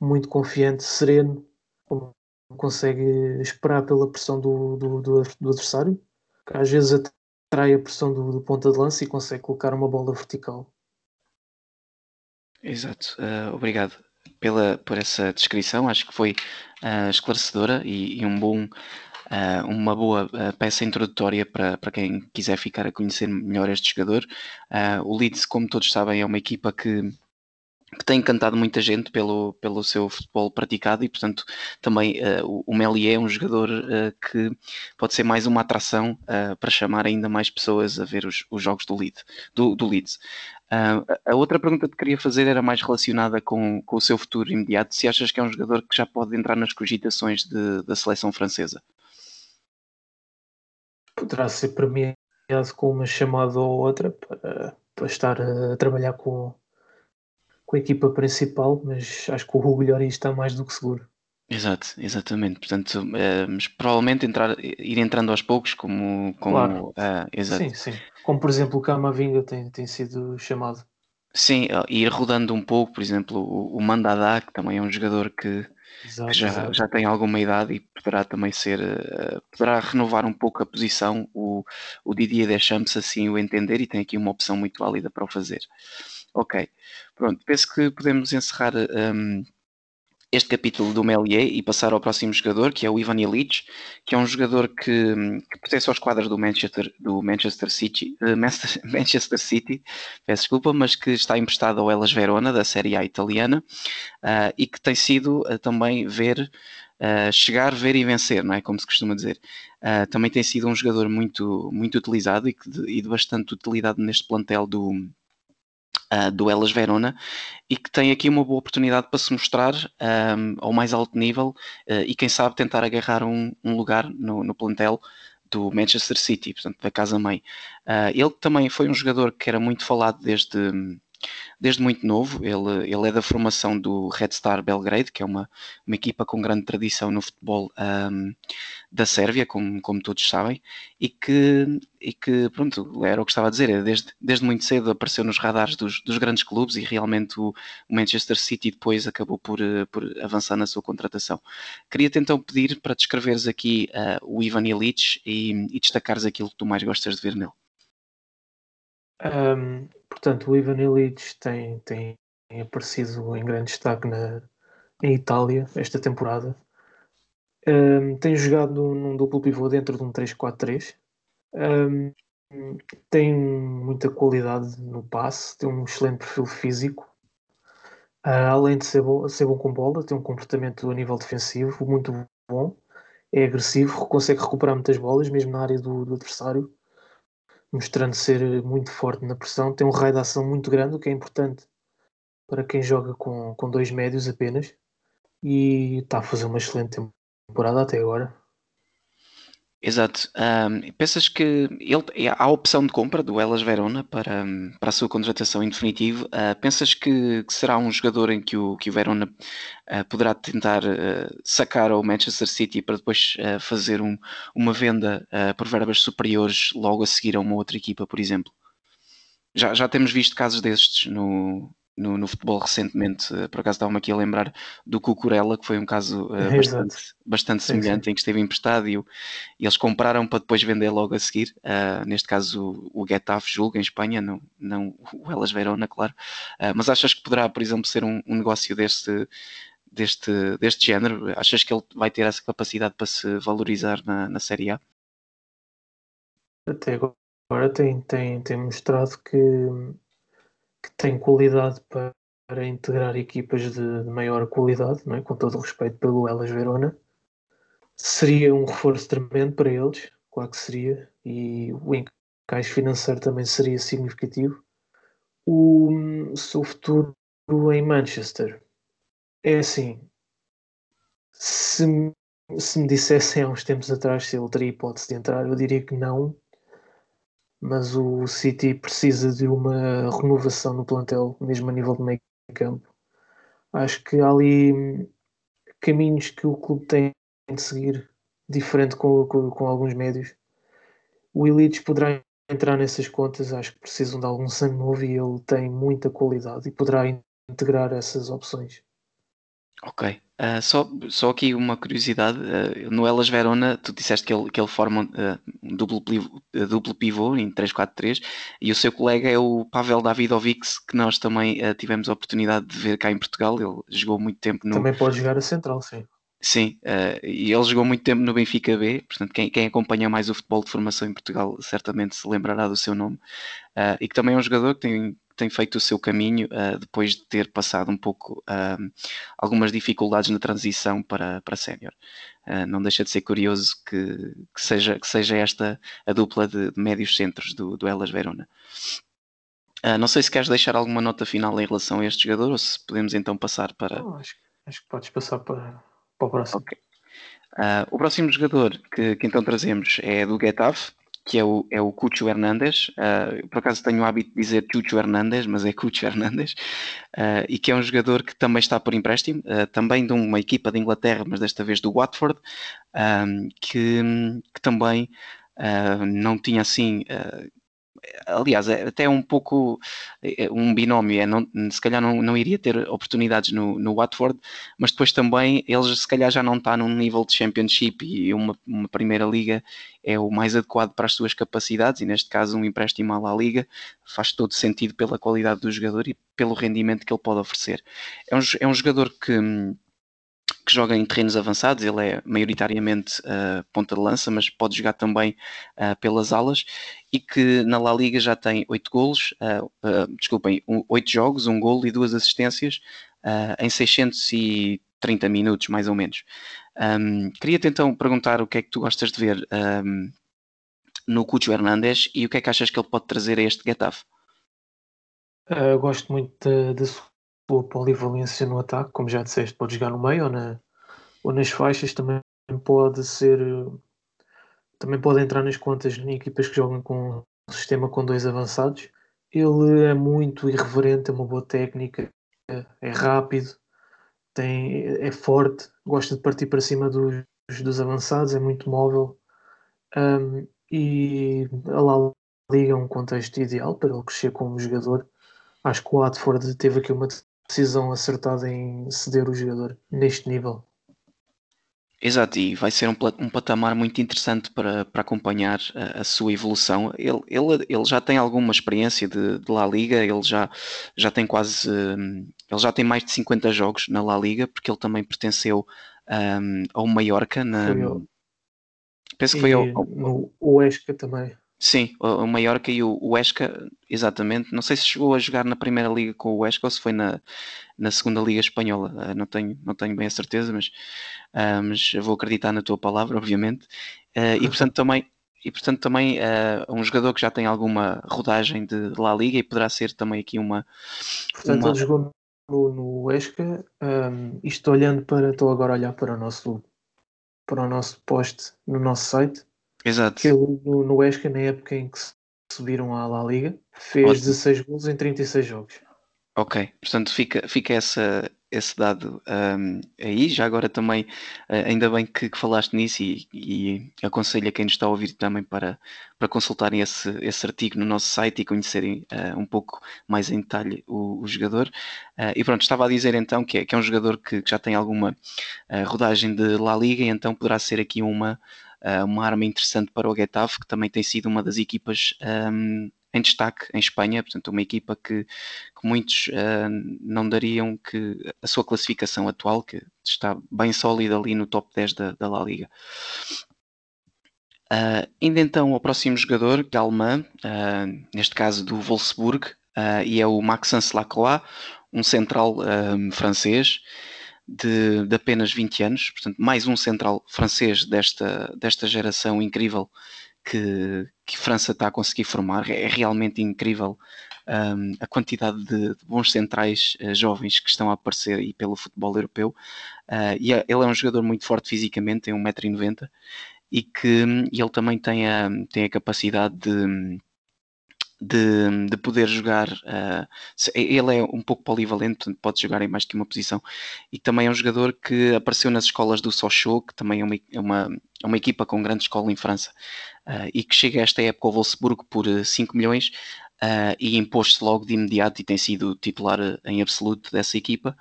muito confiante, sereno, como consegue esperar pela pressão do, do, do, do adversário, que às vezes atrai a pressão do, do, ponta de lança e consegue colocar uma bola vertical. Exato, uh, obrigado pela, por essa descrição, acho que foi uh, esclarecedora e, e, um bom, uh, uma boa peça introdutória para, para quem quiser ficar a conhecer melhor este jogador. o Leeds, como todos sabem, é uma equipa que que tem encantado muita gente pelo, pelo seu futebol praticado e, portanto, também uh, o Melier é um jogador uh, que pode ser mais uma atração uh, para chamar ainda mais pessoas a ver os, os jogos do, Leeds. Do, do Leeds. a outra pergunta que queria fazer era mais relacionada com, com o seu futuro imediato. Se achas que é um jogador que já pode entrar nas cogitações de, da seleção francesa? Poderá ser premiado com uma chamada ou outra para, para estar a trabalhar com com a equipa principal, mas acho que o Hugo Lloris está mais do que seguro. Exato, exatamente. Portanto, uh, mas provavelmente entrar, ir entrando aos poucos, como. como claro. Uh, exato. Sim, sim. Como por exemplo o Camavinga tem, tem sido chamado. Sim, ir rodando um pouco, por exemplo, o, o Mandadá, que também é um jogador que, exato, que já, já tem alguma idade e poderá também ser. Uh, poderá renovar um pouco a posição, o, o Didier Deschamps assim o entender e tem aqui uma opção muito válida para o fazer. Ok, pronto, penso que podemos encerrar um, este capítulo do Melier e passar ao próximo jogador, que é o Ivan Illich, que é um jogador que, que pertence aos quadros do Manchester, do Manchester City, uh, Manchester City, peço desculpa, mas que está emprestado ao Elas Verona, da Série A italiana, uh, e que tem sido uh, também ver Uh, chegar, ver e vencer, não é? Como se costuma dizer. Uh, também tem sido um jogador muito, muito utilizado e, de, e de bastante utilidade neste plantel do, uh, do Elas Verona e que tem aqui uma boa oportunidade para se mostrar um, ao mais alto nível uh, e quem sabe tentar agarrar um, um lugar no, no, plantel do Manchester City, portanto da casa-mãe. Uh, ele também foi um jogador que era muito falado desde desde muito novo. Ele, ele é da formação do Red Star Belgrade, que é uma, uma equipa com grande tradição no futebol um, da Sérvia, como, como todos sabem, e que, e que, pronto, era o que estava a dizer, é desde, desde muito cedo apareceu nos radares dos, dos grandes clubes e realmente o, Manchester City depois acabou por, por avançar na sua contratação. Queria-te então pedir para descreveres aqui uh, o Ivan Illich e, e destacares aquilo que tu mais gostas de ver nele. Um, portanto, o Ivan Illich tem, tem aparecido em grande destaque na, em Itália esta temporada. Um, tem jogado num, duplo pivô dentro de um 3-4-3. Um, tem muita qualidade no passe, tem um excelente perfil físico. Uh, além de ser bom, ser bom com bola, tem um comportamento a nível defensivo muito bom. É agressivo, consegue recuperar muitas bolas, mesmo na área do, do adversário mostrando ser muito forte na pressão. Tem um raio de ação muito grande, o que é importante para quem joga com, com dois médios apenas. E está a fazer uma excelente temporada até agora. Exato. Um, pensas que ele, há a opção de compra do Elas Verona para, para a sua contratação em definitivo. Uh, pensas que, que, será um jogador em que o, que o Verona uh, poderá tentar uh, sacar ao Manchester City para depois fazer um, uma venda por verbas superiores logo a seguir a uma outra equipa, por exemplo? Já, já temos visto casos destes no, no, no, futebol recentemente. Eh, por acaso estava-me aqui a lembrar do Cucurella, que foi um caso uh, bastante, bastante sim, semelhante, sim. em que esteve emprestado e, o, e, eles compraram para depois vender logo a seguir. Uh, neste caso, o, o Getafe julga em Espanha, não, não o Elas Verona, claro. Uh, mas achas que poderá, por exemplo, ser um, um negócio deste, deste, deste género? Achas que ele vai ter essa capacidade para se valorizar na, na Série A? Até agora tem, tem, tem mostrado que, que tem qualidade para, integrar equipas de, de maior qualidade, não é? com todo o respeito pelo Elas Verona. Seria um reforço tremendo para eles, claro que seria, e o encaixe financeiro também seria significativo. O seu futuro em Manchester é assim. Se, se me dissessem há uns tempos atrás se ele teria hipótese de entrar, eu diria que não. Mas o City precisa de uma renovação no plantel, mesmo a nível de meio campo. Acho que há ali caminhos que o clube tem de seguir, diferente com, com, com alguns médios. O Elites poderá entrar nessas contas, acho que precisam de algum sangue novo e ele tem muita qualidade e poderá integrar essas opções. Ok. Uh, só, só aqui uma curiosidade. Uh, no Elas Verona, tu disseste que ele, que ele forma uh, um duplo, duplo pivô em 3-4-3 e o seu colega é o Pavel Davidovics, que nós também tivemos a oportunidade de ver cá em Portugal. Ele jogou muito tempo no. Também pode jogar a central, sim. Sim, e ele jogou muito tempo no Benfica B, portanto, quem, quem, acompanha mais o futebol de formação em Portugal certamente se lembrará do seu nome. E que também é um jogador que tem, tem feito o seu caminho uh, depois de ter passado um pouco algumas dificuldades na transição para, para sénior. não deixa de ser curioso que, que, seja, que seja esta a dupla de, de médios centros do, do Elas Verona. não sei se queres deixar alguma nota final em relação a este jogador ou se podemos então passar para. Não, acho, acho que podes passar para para o próximo. Okay. Uh, o próximo jogador que, que, então trazemos é do Getafe, que é o, é o Cucho Hernandes. Uh, por acaso tenho o hábito de dizer Chucho Hernandes, mas é Cucho Hernandes. Uh, e que é um jogador que também está por empréstimo, também de uma equipa de Inglaterra, mas desta vez do Watford, que, que, também não tinha assim aliás, é até um pouco é, é um binómio, é, não, se calhar não, não iria ter oportunidades no, no Watford, mas depois também eles se calhar já não está num nível de Championship e uma, uma primeira liga é o mais adequado para as suas capacidades e neste caso um empréstimo à La Liga faz todo sentido pela qualidade do jogador e pelo rendimento que ele pode oferecer. É um, é um jogador que que joga em terrenos avançados, ele é maioritariamente uh, ponta de lança, mas pode jogar também uh, pelas alas e que na La Liga já tem 8 golos, uh, desculpem, 8 jogos, um golo e duas assistências em 630 minutos, mais ou menos. Um, Queria-te então perguntar o que é que tu gostas de ver um, no Cucho Hernandes e o que é que achas que ele pode trazer a este Getafe? gosto muito da boa polivalência no ataque, como já disseste, pode jogar no meio ou, na, ou nas faixas, também pode ser também pode entrar nas contas em equipas que jogam com um sistema com dois avançados. Ele é muito irreverente, é uma boa técnica, é rápido, tem, é forte, gosta de partir para cima dos, dos avançados, é muito móvel um, e a La Liga é um contexto ideal para ele crescer como jogador. Acho que o Watford teve aqui uma decisão acertada em ceder o jogador neste nível. Exato, e vai ser um, um patamar muito interessante para, para acompanhar a, a, sua evolução. Ele, ele, ele já tem alguma experiência de, de La Liga, ele já, já tem quase. Um, ele já tem mais de 50 jogos na La Liga, porque ele também pertenceu um, ao Mallorca. Na, Penso que foi ao, ao, também. Sim, o Mallorca e o, o Esca, exatamente. Não sei se chegou a jogar na primeira liga com o Esca ou se foi na, na segunda liga espanhola. Uh, não, tenho, não tenho bem a certeza, mas, uh, mas vou acreditar na tua palavra, obviamente. Uh, e portanto também, e portanto também um jogador que já tem alguma rodagem de La Liga e poderá ser também aqui uma. Portanto, uma... ele jogou no, no Esca. Um, estou olhando para, estou agora a olhar para o nosso para o nosso post no nosso site Exato. Que ele no, no Esca, na época em que subiram à La Liga, fez Ótimo. 16 gols em 36 jogos. Ok, portanto fica, fica essa, esse dado um, aí. Já agora também, uh, ainda bem que, que, falaste nisso e, e aconselho a quem nos está a ouvir também para, para consultarem esse, esse artigo no nosso site e conhecerem uh, um pouco mais em detalhe o, o jogador. Uh, e pronto, estava a dizer então que é, que é um jogador que, que já tem alguma rodagem de La Liga e então poderá ser aqui uma, uma arma interessante para o Getafe, que também tem sido uma das equipas um, em destaque em Espanha, portanto, uma equipa que, que muitos uh, não dariam que a sua classificação atual, que está bem sólida ali no top 10 da, da La Liga. Uh, indo então ao próximo jogador, que é alemão, uh, neste caso do Wolfsburg, uh, e é o Maxence Lacroix, um central francês de, de, apenas 20 anos, portanto, mais um central francês desta, desta geração incrível que, que França está a conseguir formar. É realmente incrível um, a quantidade de, de bons centrais uh, jovens que estão a aparecer aí pelo futebol europeu. Uh, e é, ele é um jogador muito forte fisicamente, tem 1,90m e que e ele também tem a, tem a capacidade de, de, de poder jogar. Uh, ele é um pouco polivalente, pode jogar em mais que uma posição. E também é um jogador que apareceu nas escolas do Sochaux, que também é uma, é uma, é uma equipa com grande escola em França, uh, e que chega esta época ao Wolfsburgo por 5 ah, milhões. Uh, e impôs-se logo de imediato e tem sido titular em absoluto dessa equipa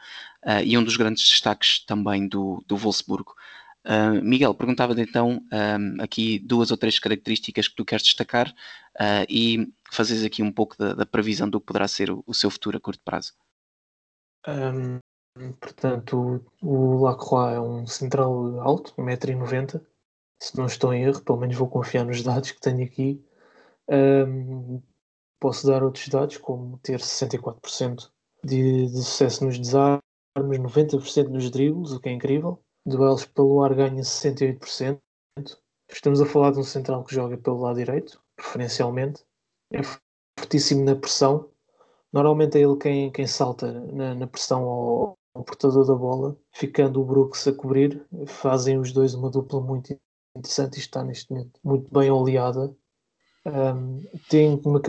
e um dos grandes destaques também do, do Wolfsburgo. Uh, Miguel, perguntava-te então um, aqui duas ou três características que tu queres destacar uh, e fazes aqui um pouco da, da, previsão do que poderá ser o, o seu futuro a curto prazo. Um, portanto, o Lacroix é um central alto, 1,90m. Se não estou em erro, pelo menos vou confiar nos dados que tenho aqui. Um, posso dar outros dados, como ter 64% de, de sucesso nos desarmes, 90% nos dribles, o que é incrível duelos pelo ar ganha 68%. Estamos a falar de um central que joga pelo lado direito, preferencialmente. É fortíssimo na pressão. Normalmente é ele quem, quem salta na, na pressão ao, ao, portador da bola, ficando o Brooks a cobrir. Fazem os dois uma dupla muito interessante e está neste momento muito bem oleada. Um, tem uma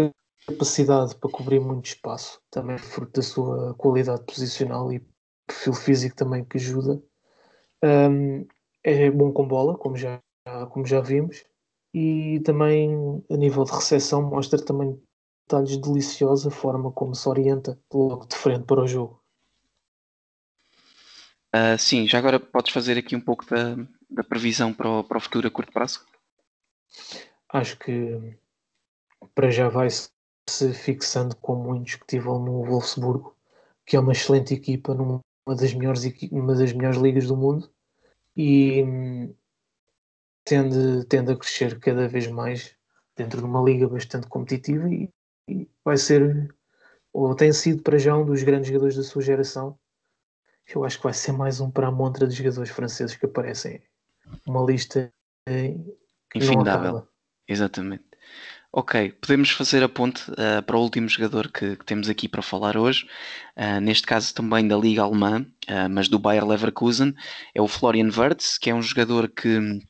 capacidade para cobrir muito espaço, também fruto da sua qualidade posicional e perfil físico também que ajuda. Um, é bom com bola, como já, como já vimos, e também a nível de recepção mostra também detalhes deliciosos a forma como se orienta logo de frente para o jogo. Uh, sim, já agora podes fazer aqui um pouco da, da previsão para o, para o futuro a curto prazo? Acho que para já vai se fixando como indiscutível no Wolfsburgo, que é uma excelente equipa numa das melhores, uma das melhores ligas do mundo e tende, tende a crescer cada vez mais dentro de uma liga bastante competitiva e, e vai ser ou tem sido para já um dos grandes jogadores da sua geração. Eu acho que vai ser mais um para a montra de jogadores franceses que aparecem. Uma lista eh, infindável. Exatamente. Ok, podemos fazer a ponte uh, para o último jogador que, que, temos aqui para falar hoje, uh, neste caso também da Liga Alemã, uh, mas do Bayer Leverkusen, é o Florian Wirtz, que é um jogador que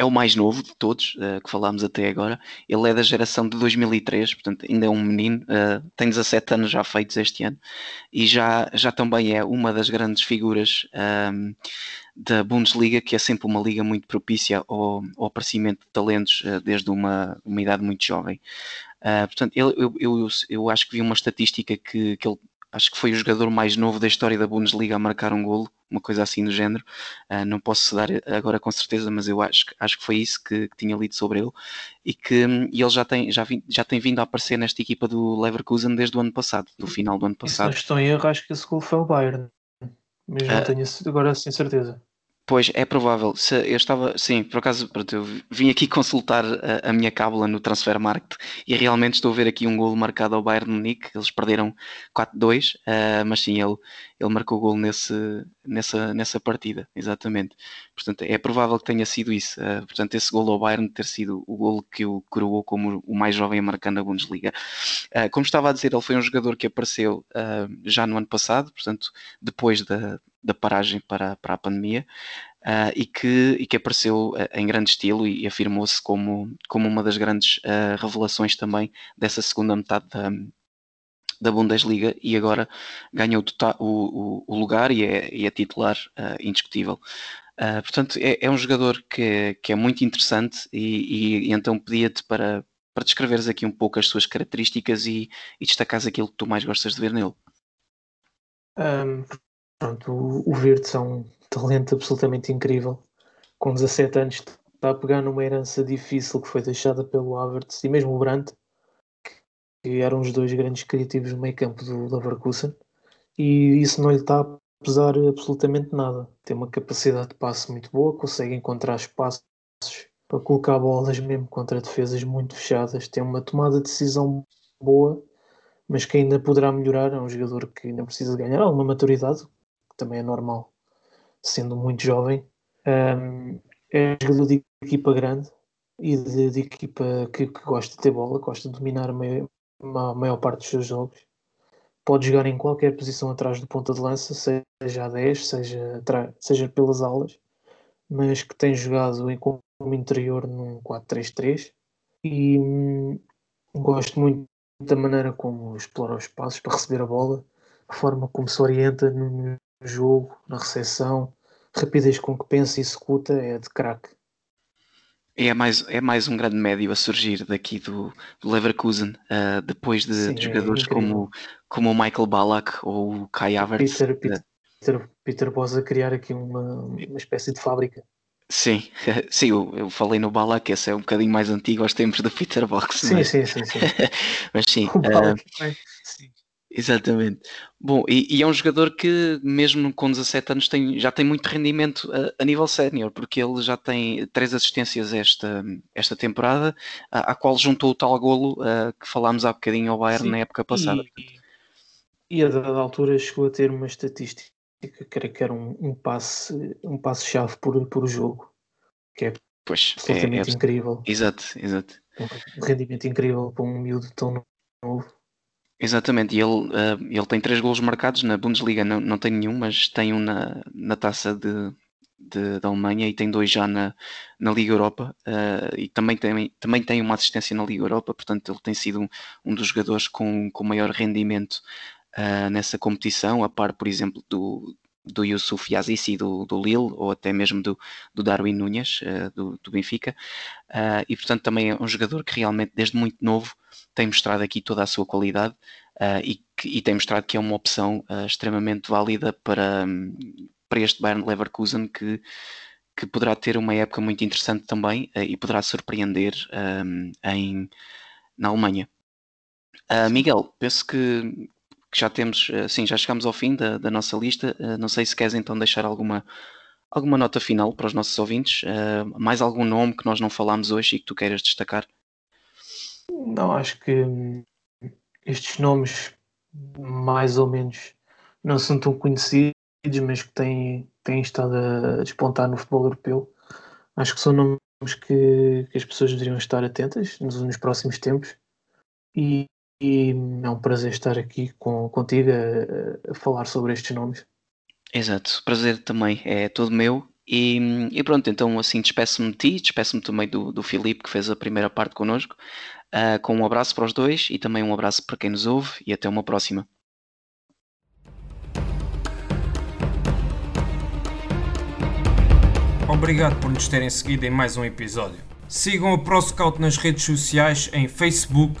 é o mais novo de todos uh, que falámos até agora. Ele é da geração de 2003, portanto ainda é um menino, uh, tem 17 anos já feitos este ano e já, já também é uma das grandes figuras um, ehm, da Bundesliga, que é sempre uma liga muito propícia ao, ao aparecimento de talentos uh, desde uma, uma idade muito jovem. portanto, ele, eu, eu, eu acho que vi uma estatística que, que ele acho que foi o jogador mais novo da história da Bundesliga a marcar um golo, uma coisa assim do género. Uh, não posso dar agora com certeza, mas eu acho, acho que foi isso que, que tinha lido sobre ele e que e ele já tem, já, já tem vindo a aparecer nesta equipa do Leverkusen desde o ano passado, do final do ano passado. Se não estou em erro, acho que esse gol foi o Bayern, mas não uh, tenho agora sem certeza. Pois, é provável. Se eu estava, sim, por acaso, pronto, eu vim aqui consultar a, a minha cábula no Transfer Market e realmente estou a ver aqui um golo marcado ao Bayern Munique. Eles perderam 4-2, uh, eh, mas sim, ele, ele marcou o golo nesse, nessa, nessa partida, exatamente. Portanto, é provável que tenha sido isso. Uh, portanto, esse golo ao Bayern ter sido o golo que o coroou como o mais jovem a marcar na Bundesliga. Uh, como estava a dizer, ele foi um jogador que apareceu já no ano passado, portanto, depois da, da paragem para, para a pandemia uh, e, que, e que apareceu uh, em grande estilo e, afirmou-se como, como uma das grandes uh, revelações também dessa segunda metade da, da Bundesliga e agora ganhou tota-, o, o, o lugar e é, e é titular indiscutível. portanto, é, é, um jogador que, é, que é muito interessante e, e, e então pedia-te para, para descreveres aqui um pouco as suas características e, e destacares aquilo que tu mais gostas de ver nele. Um, Pronto, o, Virtus é um talento absolutamente incrível. Com 17 anos está a pegar numa herança difícil que foi deixada pelo Havertz e mesmo o Brandt, eram os dois grandes criativos no meio campo do Leverkusen e isso não lhe está a pesar absolutamente nada. Tem uma capacidade de passe muito boa, consegue encontrar espaços para colocar bolas mesmo contra defesas muito fechadas, tem uma tomada de decisão boa, mas que ainda poderá melhorar. É um jogador que ainda precisa ganhar alguma maturidade, que também é normal, sendo muito jovem. É jogador de equipa grande e de, de equipa que, que, gosta de ter bola, gosta de dominar a maior, a maior parte dos seus jogos. Pode jogar em qualquer posição atrás do ponta de lança, seja a 10, seja, seja pelas alas, mas que tem jogado em como interior num 4-3-3 e hum, gosto muito da maneira como explora os espaços para receber a bola, a forma como se orienta no jogo, na recepção, rapidez com que pensa e executa é de craque. É mais, é mais um grande médio a surgir daqui do, do Leverkusen, uh, depois de, Sim, de jogadores é como, como o Michael Ballack ou o Kai Havertz. Peter, Peter, Peter, Peter Bosa criar aqui uma, uma espécie de fábrica. Sim, sim, eu, eu falei no Ballack, esse é um bocadinho mais antigo aos tempos do Peter Box. Sim, mas... sim, sim, sim. mas sim, uh, sim. Exatamente. Bom, e, e, é um jogador que, mesmo com 17 anos, tem, já tem muito rendimento a, a nível sénior, porque ele já tem três assistências esta, esta temporada, a, a qual juntou o tal golo uh, que falámos há bocadinho ao Bayern Sim, na época passada. E, e a dada altura chegou a ter uma estatística, creio que era um, um passe um passe por, por jogo, que é pois, absolutamente é, é, incrível. Exato, exato. Um rendimento incrível para um miúdo tão novo. Exatamente, e ele, uh, ele tem três golos marcados na Bundesliga, não, não tem nenhum, mas tem um na, na taça de, de, da Alemanha e tem dois já na, na Liga Europa uh, e também tem, também tem uma assistência na Liga Europa, portanto ele tem sido um, um dos jogadores com, com maior rendimento uh, nessa competição, a par, por exemplo, do, do Yusuf Yazici do, do Lille ou até mesmo do, do Darwin Nunes uh, do, do, Benfica uh, e portanto também é um jogador que realmente desde muito novo tem mostrado aqui toda a sua qualidade uh, e, que, e, tem mostrado que é uma opção extremamente válida para, para este Bayern Leverkusen que, que poderá ter uma época muito interessante também e poderá surpreender um, em, na Alemanha. Miguel, penso que que já temos, eh, sim, já chegamos ao fim da, da nossa lista. Uh, não sei se queres então deixar alguma, alguma nota final para os nossos ouvintes. Uh, mais algum nome que nós não falámos hoje e que tu queiras destacar? Não, acho que hum, estes nomes, mais ou menos, não são tão conhecidos, mas que têm, têm estado a despontar no futebol europeu. Acho que são nomes que, que as pessoas deveriam estar atentas nos, nos próximos tempos. E, e é um prazer estar aqui com, contigo a, a falar sobre estes nomes. Exato, o prazer também é todo meu. E, e pronto, então assim despeço-me de ti, despeço-me também do, do Filipe que fez a primeira parte connosco. Uh, com um abraço para os dois e também um abraço para quem nos ouve e até uma próxima. Obrigado por nos terem seguido em mais um episódio. Sigam o ProScout nas redes sociais em Facebook,